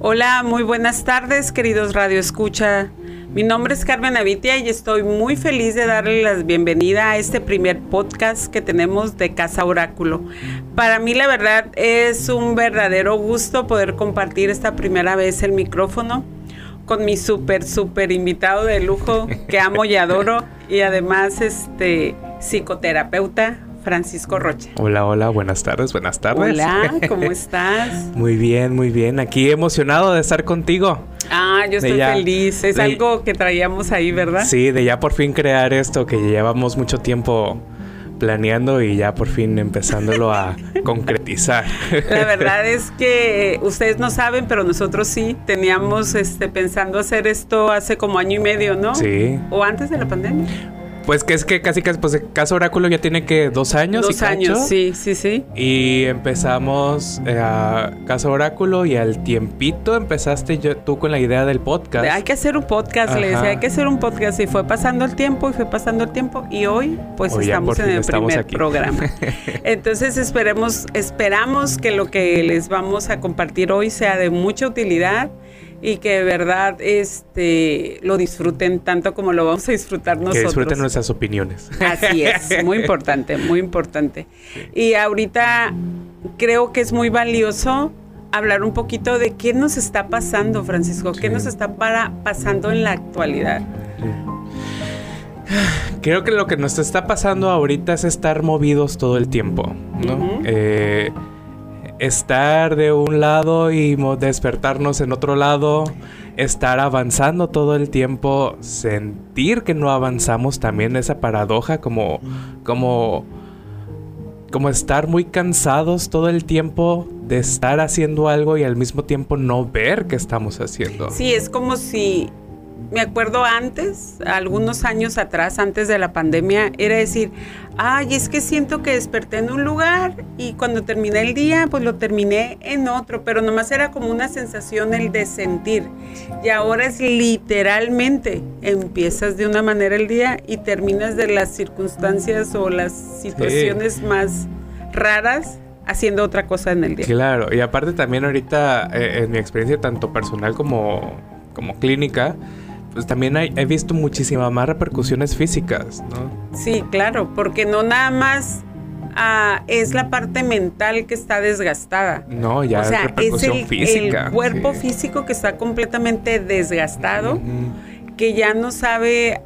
Hola, muy buenas tardes, queridos Radio Escucha. Mi nombre es Carmen Avitia y estoy muy feliz de darle la bienvenida a este primer podcast que tenemos de Casa Oráculo. Para mí, la verdad, es un verdadero gusto poder compartir esta primera vez el micrófono con mi súper, súper invitado de lujo que amo y adoro y además este psicoterapeuta Francisco Rocha. Hola, hola, buenas tardes, buenas tardes. Hola, ¿cómo estás? muy bien, muy bien. Aquí emocionado de estar contigo. Ah, yo estoy feliz. Es algo que traíamos ahí, ¿verdad? Sí, de ya por fin crear esto que llevamos mucho tiempo planeando y ya por fin empezándolo a concretizar. La verdad es que ustedes no saben, pero nosotros sí teníamos este pensando hacer esto hace como año y medio, ¿no? Sí. O antes de la pandemia. Pues que es que casi casi, pues Caso Oráculo ya tiene que dos años. Dos años, sí, sí, sí. Y empezamos eh, a Caso Oráculo y al tiempito empezaste yo, tú con la idea del podcast. hay que hacer un podcast, le decía, hay que hacer un podcast. Y fue pasando el tiempo y fue pasando el tiempo y hoy pues estamos en el primer programa. Entonces esperemos, esperamos que lo que les vamos a compartir hoy sea de mucha utilidad y que de verdad este, lo disfruten tanto como lo vamos a disfrutar nosotros. Que disfruten nuestras opiniones. Así es, muy importante, muy importante. Y ahorita creo que es muy valioso hablar un poquito de qué nos está pasando, Francisco, qué nos está para, pasando en la actualidad. Creo que lo que nos está pasando ahorita es estar movidos todo el tiempo, ¿no? Estar de un lado y despertarnos en otro lado, estar avanzando todo el tiempo, sentir que no avanzamos también esa paradoja como como como estar muy cansados todo el tiempo de estar haciendo algo y al mismo tiempo no ver qué estamos haciendo. Sí, es como si me acuerdo antes, algunos años atrás, antes de la pandemia, era decir, ay, es que siento que desperté en un lugar y cuando terminé el día, pues lo terminé en otro, pero nomás era como una sensación el de sentir. Y ahora es literalmente, empiezas de una manera el día y terminas de las circunstancias o las situaciones más raras haciendo otra cosa en el día. Claro, y aparte también ahorita, eh, en mi experiencia tanto personal como, como clínica, pues también he visto muchísimas más repercusiones físicas, ¿no? Sí, claro, porque no nada más ah, es la parte mental que está desgastada. No, ya o sea, repercusión es el, física. El cuerpo físico que está completamente desgastado, que ya no sabe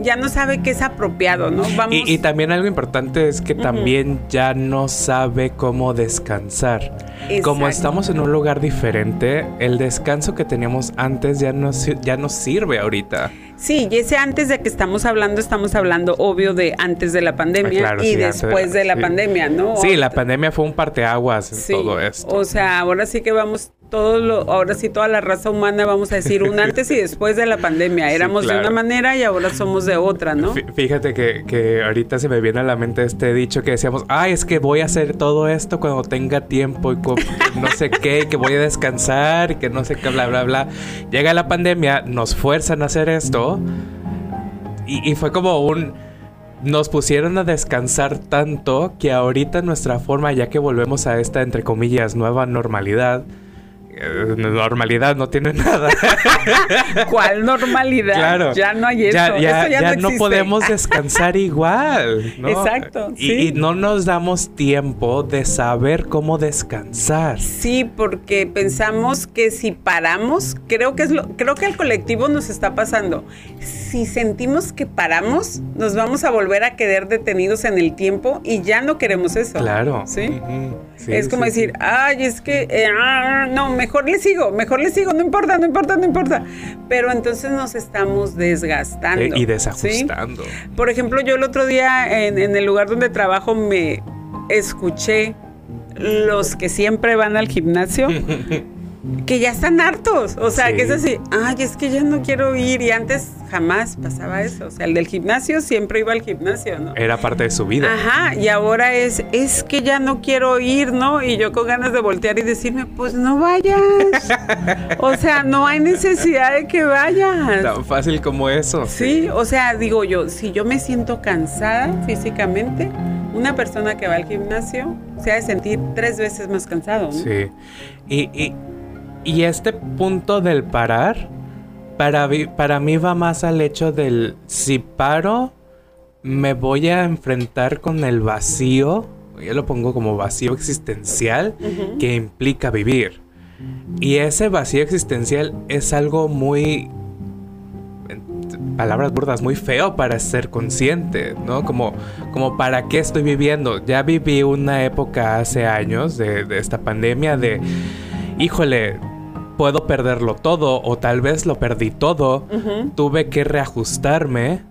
ya no sabe qué es apropiado, ¿no? Vamos. Y, también algo importante es que también ya no sabe cómo descansar. Como estamos en un lugar diferente, el descanso que teníamos antes ya no, ya no sirve ahorita. Sí, y ese antes de que estamos hablando, estamos hablando obvio de antes de la pandemia ah, y después de la pandemia, ¿no? Sí, la pandemia fue un parteaguas en todo esto. O sea, ahora sí que vamos todo lo, ahora sí toda la raza humana, vamos a decir, un antes y después de la pandemia. Éramos de una manera y ahora somos de otra, ¿no? Fíjate que, que, ahorita se me viene a la mente este dicho que decíamos, ay, es que voy a hacer todo esto cuando tenga tiempo y no sé qué, y que voy a descansar y que no sé qué, bla, bla, bla. Llega la pandemia, nos fuerzan a hacer esto y, y fue como un nos pusieron a descansar tanto que ahorita nuestra forma, ya que volvemos a esta, entre comillas, nueva normalidad, normalidad no tiene nada. ¿Cuál normalidad? Claro. Ya no hay eso. Ya, ya, no, podemos descansar igual. Exacto. Y, no nos damos tiempo de saber cómo descansar. Sí, porque pensamos que si paramos, creo que es lo, creo que al colectivo nos está pasando. Si sentimos que paramos, nos vamos a volver a quedar detenidos en el tiempo y ya no queremos eso. Claro. Sí. es como decir, ay, es que eh, ah, no me mejor le sigo, mejor le sigo, no importa, no importa, no importa. Pero entonces nos estamos desgastando. y desajustando. Por ejemplo, yo el otro día en, el lugar donde trabajo me escuché los que siempre van al gimnasio. que ya están hartos, o sea, que es así, ay, es que ya no quiero ir y antes jamás pasaba eso. O sea, el del gimnasio siempre iba al gimnasio, ¿no? Era parte de su vida. Ajá, y ahora es, es que ya no quiero ir, ¿no? Y yo con ganas de voltear y decirme, pues no vayas. o sea, no hay necesidad de que vayas. Tan fácil como eso. Sí, o sea, digo yo, si yo me siento cansada físicamente, una persona que va al gimnasio se ha de sentir tres veces más cansado, ¿no? Sí. Y, y, y este punto del parar, para, mí va más al hecho del si paro, me voy a enfrentar con el vacío, yo lo pongo como vacío existencial, que implica vivir. Y ese vacío existencial es algo muy, palabras burdas, muy feo para ser consciente, ¿no? Como, como para qué estoy viviendo. Ya viví una época hace años de, de esta pandemia de, híjole, puedo perderlo todo o tal vez lo perdí todo. Tuve que reajustarme.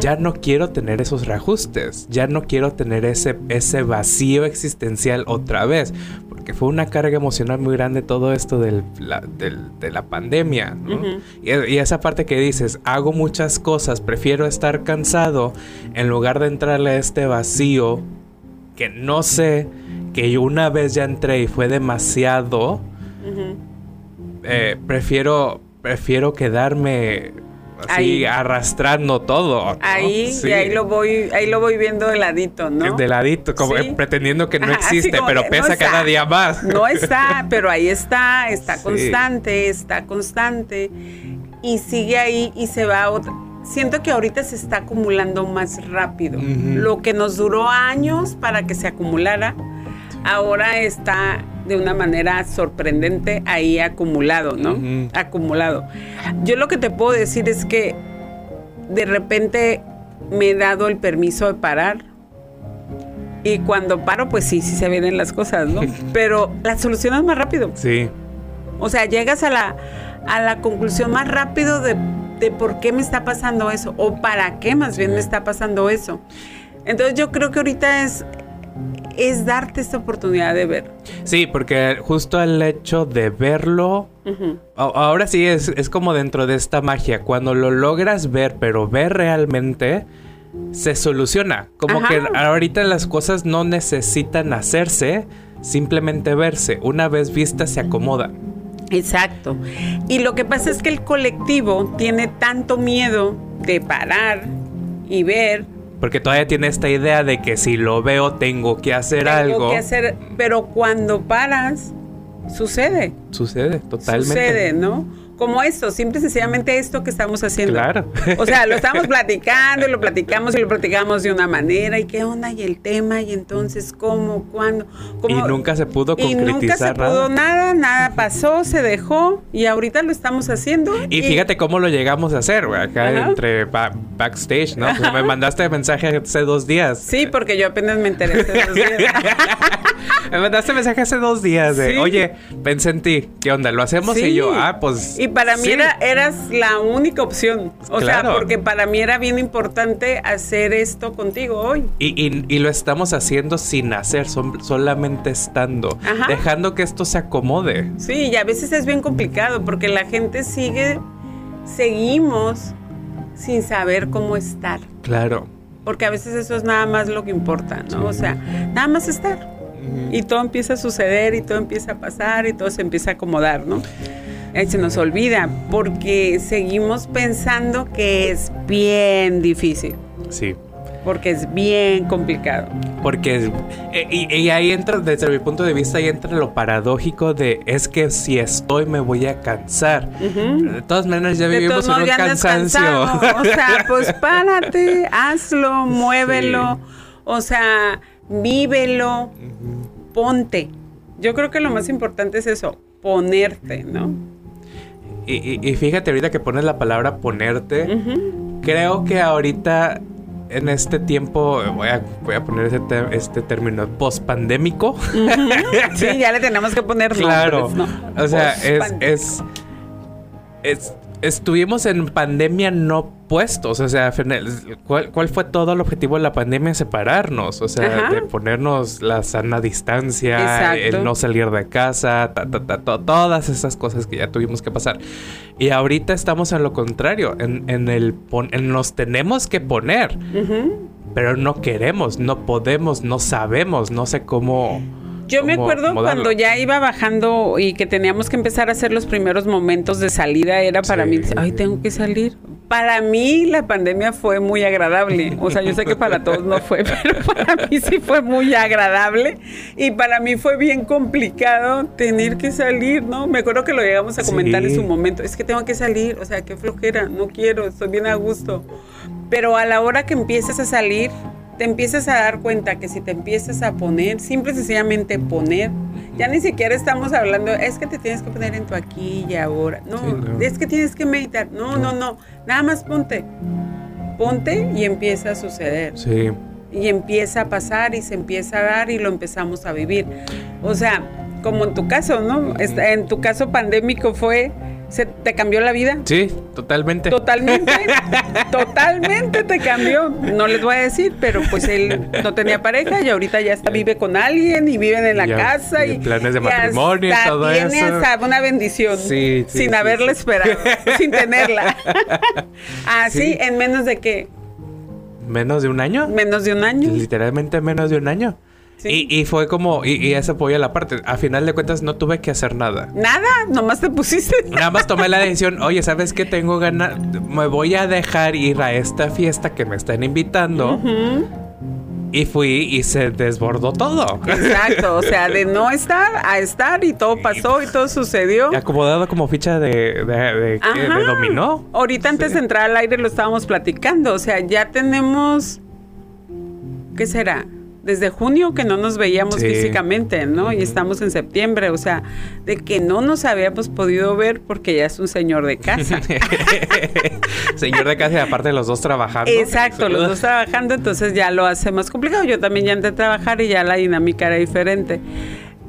Ya no quiero tener esos reajustes, ya no quiero tener ese, ese vacío existencial otra vez, porque fue una carga emocional muy grande todo esto del- la- del- de la pandemia. y, y esa parte que dices, hago muchas cosas, prefiero estar cansado en lugar de entrarle a este vacío que no sé, que yo una vez ya entré y fue demasiado. Eh, prefiero, prefiero quedarme así Ahí. arrastrando todo. ¿no? Ahí, Sí. y ahí lo voy, ahí lo voy viendo de ladito, ¿no? De ladito, como Sí. eh, pretendiendo que no existe, pero que pesa cada día más. No está, pero ahí está, está Sí. constante, está constante y sigue ahí y se va a otra. Siento que ahorita se está acumulando más rápido. Lo que nos duró años para que se acumulara, ahora está de una manera sorprendente ahí acumulado, ¿no? Acumulado. Yo lo que te puedo decir es que de repente me he dado el permiso de parar. Y cuando paro, pues sí, sí se vienen las cosas, ¿no? Pero la solución es más rápido. Sí, O sea, llegas a la, a la conclusión más rápido de, de por qué me está pasando eso, o para qué más bien me está pasando eso. Entonces yo creo que ahorita es, es darte esta oportunidad de ver. sí, porque justo el hecho de verlo, ahora sí es, es como dentro de esta magia, cuando lo logras ver, pero ver realmente, se soluciona. Como Ajá. que ahorita las cosas no necesitan hacerse, simplemente verse. Una vez vistas se acomoda. Exacto. Y lo que pasa es que el colectivo tiene tanto miedo de parar y ver. Porque todavía tiene esta idea de que si lo veo tengo que hacer tengo algo. que hacer, pero cuando paras, sucede. Sucede, totalmente. Sucede, ¿no? Como esto, simple y sencillamente esto que estamos haciendo. Claro. O sea, lo estamos platicando y lo platicamos y lo platicamos de una manera. ¿Y qué onda? ¿Y el tema? ¿Y entonces cómo? ¿Cuándo? Y ¿Cómo? nunca se pudo Y nunca se concretizar pudo nada. nada, nada pasó, se dejó y ahorita lo estamos haciendo. Y fíjate cómo lo llegamos a hacer, güey, acá Ajá. entre ba- backstage, ¿no? Pues me mandaste mensaje hace dos días. Sí, porque yo apenas me enteré hace dos días. Me mandaste mensaje hace dos días de, Sí. oye, pensé en ti, ¿qué onda? ¿Lo hacemos? Sí. Y yo, ah, pues. Y para mí sí. era, eras la única opción. O sea, porque para mí era bien importante hacer esto contigo hoy. Y, y- y lo estamos haciendo sin hacer, son- solamente estando, Ajá. dejando que esto se acomode. Sí, y a veces es bien complicado porque la gente sigue, seguimos sin saber cómo estar. Claro. Porque a veces eso es nada más lo que importa, ¿no? O sea, nada más estar. Y todo empieza a suceder y todo empieza a pasar y todo se empieza a acomodar, ¿no? Eh, Se nos olvida porque seguimos pensando que es bien difícil, Sí. porque es bien complicado. Porque eh, y, y ahí entra, desde mi punto de vista, ahí entra lo paradójico de es que si estoy me voy a cansar. De todas maneras ya vivimos en un ya cansancio. O sea, pues párate, hazlo, muévelo. O sea, vívelo, ponte. Yo creo que lo más importante es eso, ponerte, ¿no? Y, y- fíjate ahorita que pones la palabra ponerte, creo que ahorita en este tiempo voy a, voy a poner ese te- este término post-pandémico. Sí, ya le tenemos que poner Claro. nombres, ¿no? O sea, es, es- estuvimos en pandemia no puestos. O sea, ¿cuál, ¿cuál, fue todo el objetivo de la pandemia? Separarnos. O sea, de ponernos la sana distancia, el no salir de casa, todas esas cosas que ya tuvimos que pasar. Y ahorita estamos en lo contrario, en, en el en nos tenemos que poner. Pero no queremos, no podemos, no sabemos, no sé cómo. Yo me acuerdo cuando ya iba bajando y que teníamos que empezar a hacer los primeros momentos de salida, era para mí, ay, tengo que salir. Para mí la pandemia fue muy agradable. O sea, yo sé que para todos no fue, pero para mí sí fue muy agradable. Y para mí fue bien complicado tener que salir, ¿no? Me acuerdo que lo llegamos a comentar en su momento. Es que tengo que salir, o sea, qué flojera, no quiero, estoy bien a gusto. Pero a la hora que empieces a salir, te empiezas a dar cuenta que si te empiezas a poner, simple y sencillamente poner, ya ni siquiera estamos hablando, es que te tienes que poner en tu aquí y ahora. No, es que tienes que meditar. No, no, no. Nada más ponte. Ponte y empieza a suceder. Sí. Y empieza a pasar y se empieza a dar y lo empezamos a vivir. O sea, como en tu caso, ¿no? En tu caso pandémico fue ¿Se te cambió la vida? Sí, totalmente. Totalmente. totalmente te cambió. No les voy a decir, pero pues él no tenía pareja y ahorita ya está, vive con alguien y viven en la casa y planes de matrimonio y todo tiene Hasta una bendición sí, sin haberla esperado, sin tenerla. Así en menos de qué? Menos de un año. Menos de un año. Literalmente menos de un año. Y, fue como, y, y ese apoyo a la parte. A final de cuentas no tuve que hacer nada. Nada, nomás te pusiste. Nada más tomé la decisión, oye, ¿sabes qué? Tengo ganas, me voy a dejar ir a esta fiesta que me están invitando. Y fui y se desbordó todo. Exacto, o sea, de no estar a estar y todo pasó y todo sucedió. Acomodado como ficha de, de, dominó. Ahorita antes de entrar al aire lo estábamos platicando, o sea, ya tenemos, ¿qué será? Desde junio que no nos veíamos físicamente, ¿no? Y estamos en septiembre, o sea, de que no nos habíamos podido ver porque ya es un señor de casa. señor de casa y aparte los dos trabajando. Exacto, los dos trabajando, entonces ya lo hace más complicado. Yo también ya entré a trabajar y ya la dinámica era diferente.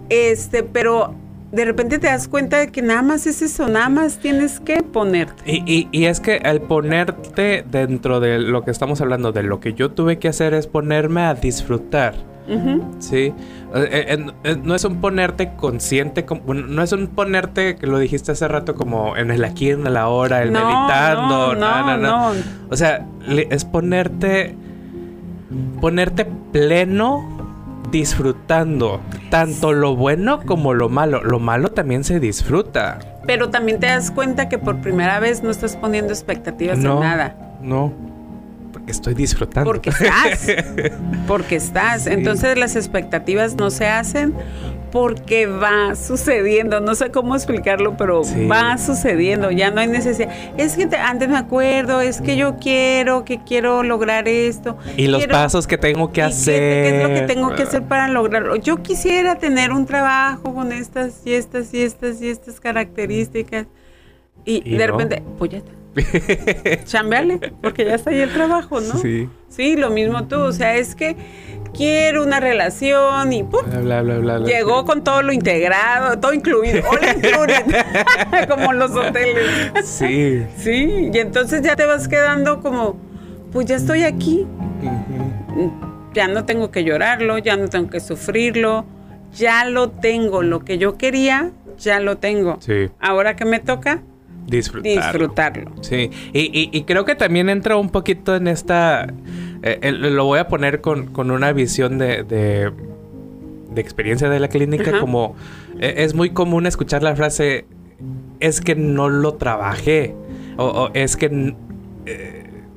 Este, pero de repente te das cuenta de que nada más es eso, nada más tienes que ponerte. Y, y, es que al ponerte dentro de lo que estamos hablando, de lo que yo tuve que hacer es ponerme a disfrutar. Sí, eh, eh, no es un ponerte consciente, no es un ponerte, que lo dijiste hace rato, como en el aquí, en la hora, el meditando, no no, no, no, O sea, es ponerte, ponerte pleno disfrutando tanto lo bueno como lo malo. Lo malo también se disfruta. Pero también te das cuenta que por primera vez no estás poniendo expectativas en nada. No. Porque estoy disfrutando. Porque estás. porque estás. Entonces las expectativas no se hacen porque va sucediendo, no sé cómo explicarlo, pero va sucediendo, ya no hay necesidad. Es que antes me acuerdo, es que yo quiero, que quiero lograr esto. Y los pasos que tengo que hacer. ¿Qué es lo que tengo que hacer para lograrlo? Yo quisiera tener un trabajo con estas y estas y estas y estas características. Y, de repente, pues ya está. Chambeale, porque ya está ahí el trabajo, ¿no? Sí. Sí, lo mismo tú, o sea, es que quiero una relación y ¡pum! llegó con todo lo integrado, todo incluido, como los hoteles. Sí. Sí, y entonces ya te vas quedando como, pues ya estoy aquí. Ya no tengo que llorarlo, ya no tengo que sufrirlo, ya lo tengo, lo que yo quería, ya lo tengo. Sí. Ahora que me toca, disfrutarlo. disfrutarlo. Sí, y, y, creo que también entra un poquito en esta... Eh, lo voy a poner con, con una visión de, de, experiencia de la clínica, como eh, es muy común escuchar la frase, es que no lo trabajé, o, es que...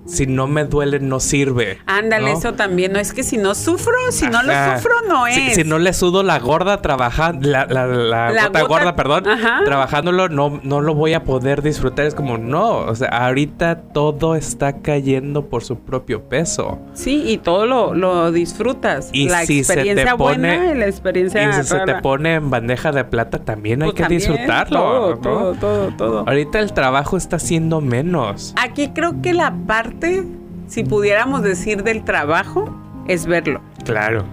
Si no me duele, no sirve. Ándale, eso también. No es que si no sufro, si no lo sufro, no es. Si, no le sudo la gorda trabajando, la, la, la, gota, gorda, perdón, trabajándolo, no, no lo voy a poder disfrutar. Es como, no, o sea, ahorita todo está cayendo por su propio peso. Sí, y todo lo, lo disfrutas. Y la si experiencia se te pone, buena y la experiencia Y si se te pone en bandeja de plata, también hay pues que disfrutarlo. Todo, todo, todo, todo. Ahorita el trabajo está siendo menos. Aquí creo que la parte si pudiéramos decir del trabajo, es verlo. Claro.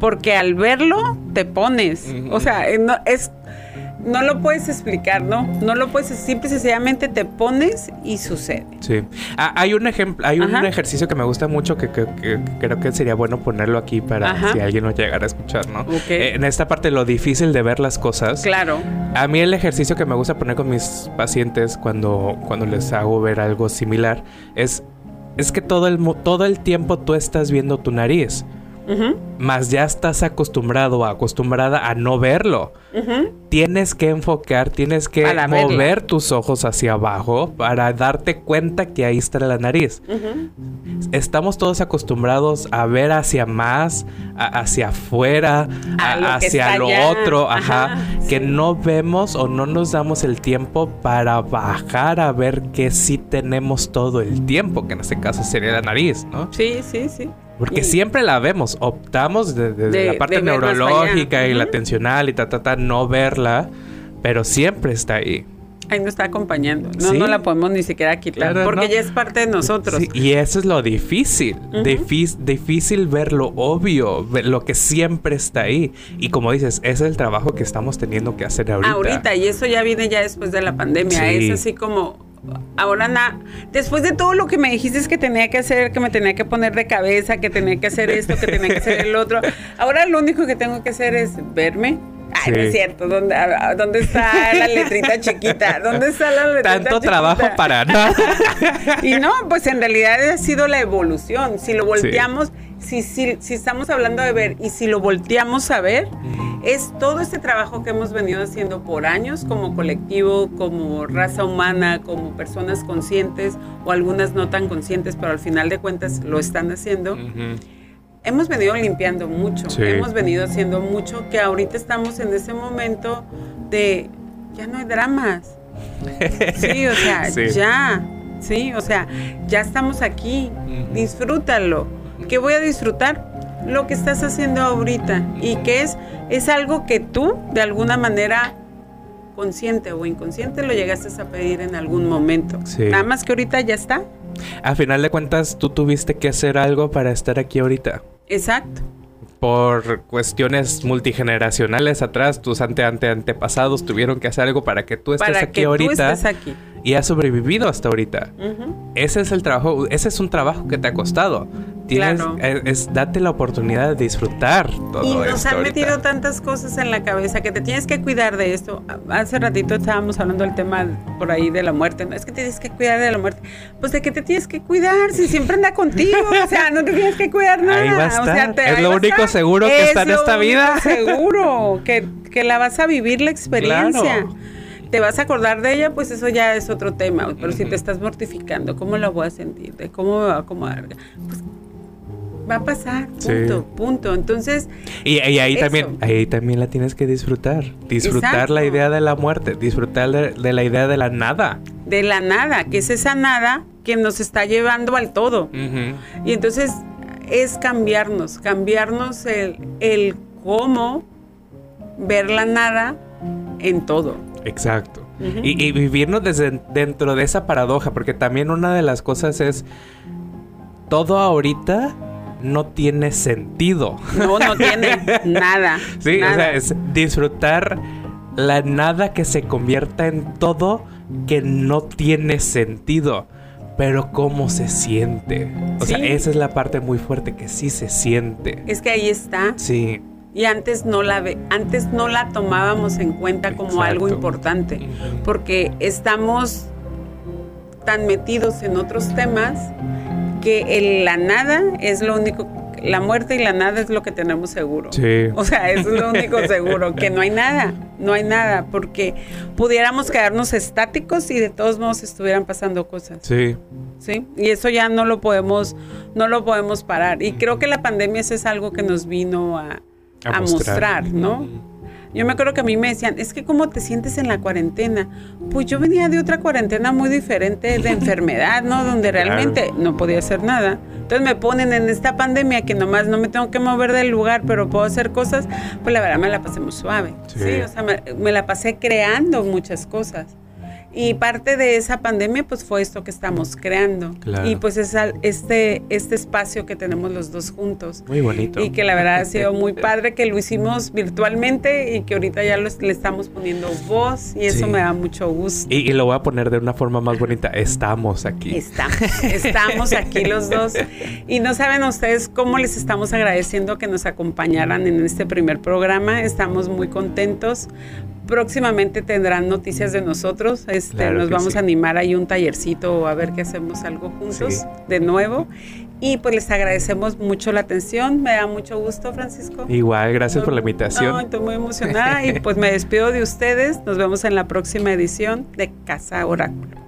Porque al verlo te pones. O sea, es no lo puedes explicar, ¿no? No lo puedes, simple y sencillamente te pones y sucede. Sí. Ah, hay un ejemplo, hay un ejercicio que me gusta mucho que, creo que sería bueno ponerlo aquí para si alguien lo llegara a escuchar, ¿no? Eh, en esta parte lo difícil de ver las cosas. Claro. A mí el ejercicio que me gusta poner con mis pacientes cuando, cuando les hago ver algo similar es es que todo el, todo el tiempo tú estás viendo tu nariz. Más ya estás acostumbrado, acostumbrada a no verlo. Tienes que enfocar, tienes que mover tus ojos hacia abajo para darte cuenta que ahí está la nariz. Estamos todos acostumbrados a ver hacia más, hacia afuera, hacia lo otro, ajá, que no vemos o no nos damos el tiempo para bajar a ver que sí tenemos todo el tiempo, que en este caso sería la nariz, ¿no? Sí, sí, sí. Porque siempre la vemos, optamos desde la parte neurológica y la tensional y ta, ta, ta, no verla, pero siempre está ahí. Ahí nos está acompañando. No, no la podemos ni siquiera quitar porque ya es parte de nosotros. y eso es lo difícil. difícil ver lo obvio, lo que siempre está ahí. Y como dices, ese es el trabajo que estamos teniendo que hacer ahorita. Ahorita, y eso ya viene ya después de la pandemia. Es así como ahora nada, después de todo lo que me dijiste es que tenía que hacer, que me tenía que poner de cabeza, que tenía que hacer esto, que tenía que hacer el otro, ahora lo único que tengo que hacer es verme. Ay, no es cierto, ¿Dónde, ¿dónde está la letrita chiquita? ¿Dónde está la letrita Tanto trabajo para nada. y no, pues en realidad ha sido la evolución. Si lo volteamos, si, si, si estamos hablando de ver y si lo volteamos a ver, es todo este trabajo que hemos venido haciendo por años como colectivo, como raza humana, como personas conscientes o algunas no tan conscientes, pero al final de cuentas lo están haciendo. Hemos venido limpiando mucho, hemos venido haciendo mucho, que ahorita estamos en ese momento de ya no hay dramas. Sí, o sea, ya, sí, o sea, ya estamos aquí, disfrútalo. ¿Qué voy a disfrutar? lo que estás haciendo ahorita y que es, es algo que tú de alguna manera consciente o inconsciente lo llegaste a pedir en algún momento. Nada más que ahorita ya está. A final de cuentas, tú tuviste que hacer algo para estar aquí ahorita. Exacto. Por cuestiones multigeneracionales atrás, tus ante, ante antepasados tuvieron que hacer algo para que tú estés aquí ahorita. aquí. Y has sobrevivido hasta ahorita. Ese es el trabajo, ese es un trabajo que te ha costado tienes, es, date la oportunidad de disfrutar todo Y nos han metido tantas cosas en la cabeza que te tienes que cuidar de esto. Hace ratito estábamos hablando del tema por ahí de la muerte. No es que tienes que cuidar de la muerte. Pues de qué te tienes que cuidar si siempre anda contigo. O sea, no te tienes que cuidar nada. Ahí va a estar. es lo único seguro que está en esta vida. Seguro que, que la vas a vivir la experiencia. te vas a acordar de ella, pues eso ya es otro tema. Pero si te estás mortificando, ¿cómo la voy a sentir? ¿De cómo me va a acomodar? Pues va a pasar, punto, punto. Entonces. Y, ahí también, ahí también la tienes que disfrutar. Disfrutar la idea de la muerte, disfrutar de, la idea de la nada. De la nada, que es esa nada que nos está llevando al todo. Y entonces es cambiarnos, cambiarnos el, el cómo ver la nada en todo. Exacto. y, y, vivirnos desde dentro de esa paradoja, porque también una de las cosas es todo ahorita no tiene sentido. No, no tiene nada. Sí, o sea, es disfrutar la nada que se convierta en todo que no tiene sentido. Pero cómo se siente. O sea, esa es la parte muy fuerte que sí se siente. Es que ahí está. Sí. Y antes no la ve, antes no la tomábamos en cuenta como algo importante, porque estamos tan metidos en otros temas que la nada es lo único, la muerte y la nada es lo que tenemos seguro. Sí. O sea, eso es lo único seguro, que no hay nada, no hay nada, porque pudiéramos quedarnos estáticos y de todos modos estuvieran pasando cosas. Sí. Sí, y eso ya no lo podemos, no lo podemos parar. Y creo que la pandemia eso es algo que nos vino a, a, mostrar, ¿no? Yo me acuerdo que a mí me decían, es que cómo te sientes en la cuarentena. Pues yo venía de otra cuarentena muy diferente de enfermedad, ¿no? Donde realmente no podía hacer nada. Entonces me ponen en esta pandemia que nomás no me tengo que mover del lugar, pero puedo hacer cosas. Pues la verdad me la pasé muy suave. Sí, o sea, me, la pasé creando muchas cosas. Y parte de esa pandemia pues fue esto que estamos creando. Claro. Y pues es este, este espacio que tenemos los dos juntos. Muy bonito. Y que la verdad ha sido muy padre que lo hicimos virtualmente y que ahorita ya lo- le estamos poniendo voz y eso Sí. me da mucho gusto. Y, y lo voy a poner de una forma más bonita. Estamos aquí. Estamos, estamos aquí los dos. Y no saben ustedes cómo les estamos agradeciendo que nos acompañaran en este primer programa. Estamos muy contentos. Próximamente tendrán noticias de nosotros. Este, Claro nos vamos sí. a animar ahí un tallercito o a ver que hacemos algo juntos Sí. de nuevo. Y pues les agradecemos mucho la atención. Me da mucho gusto, Francisco. Igual, gracias por la No, invitación. estoy muy emocionada y pues me despido de ustedes. Nos vemos en la próxima edición de Casa Oráculo.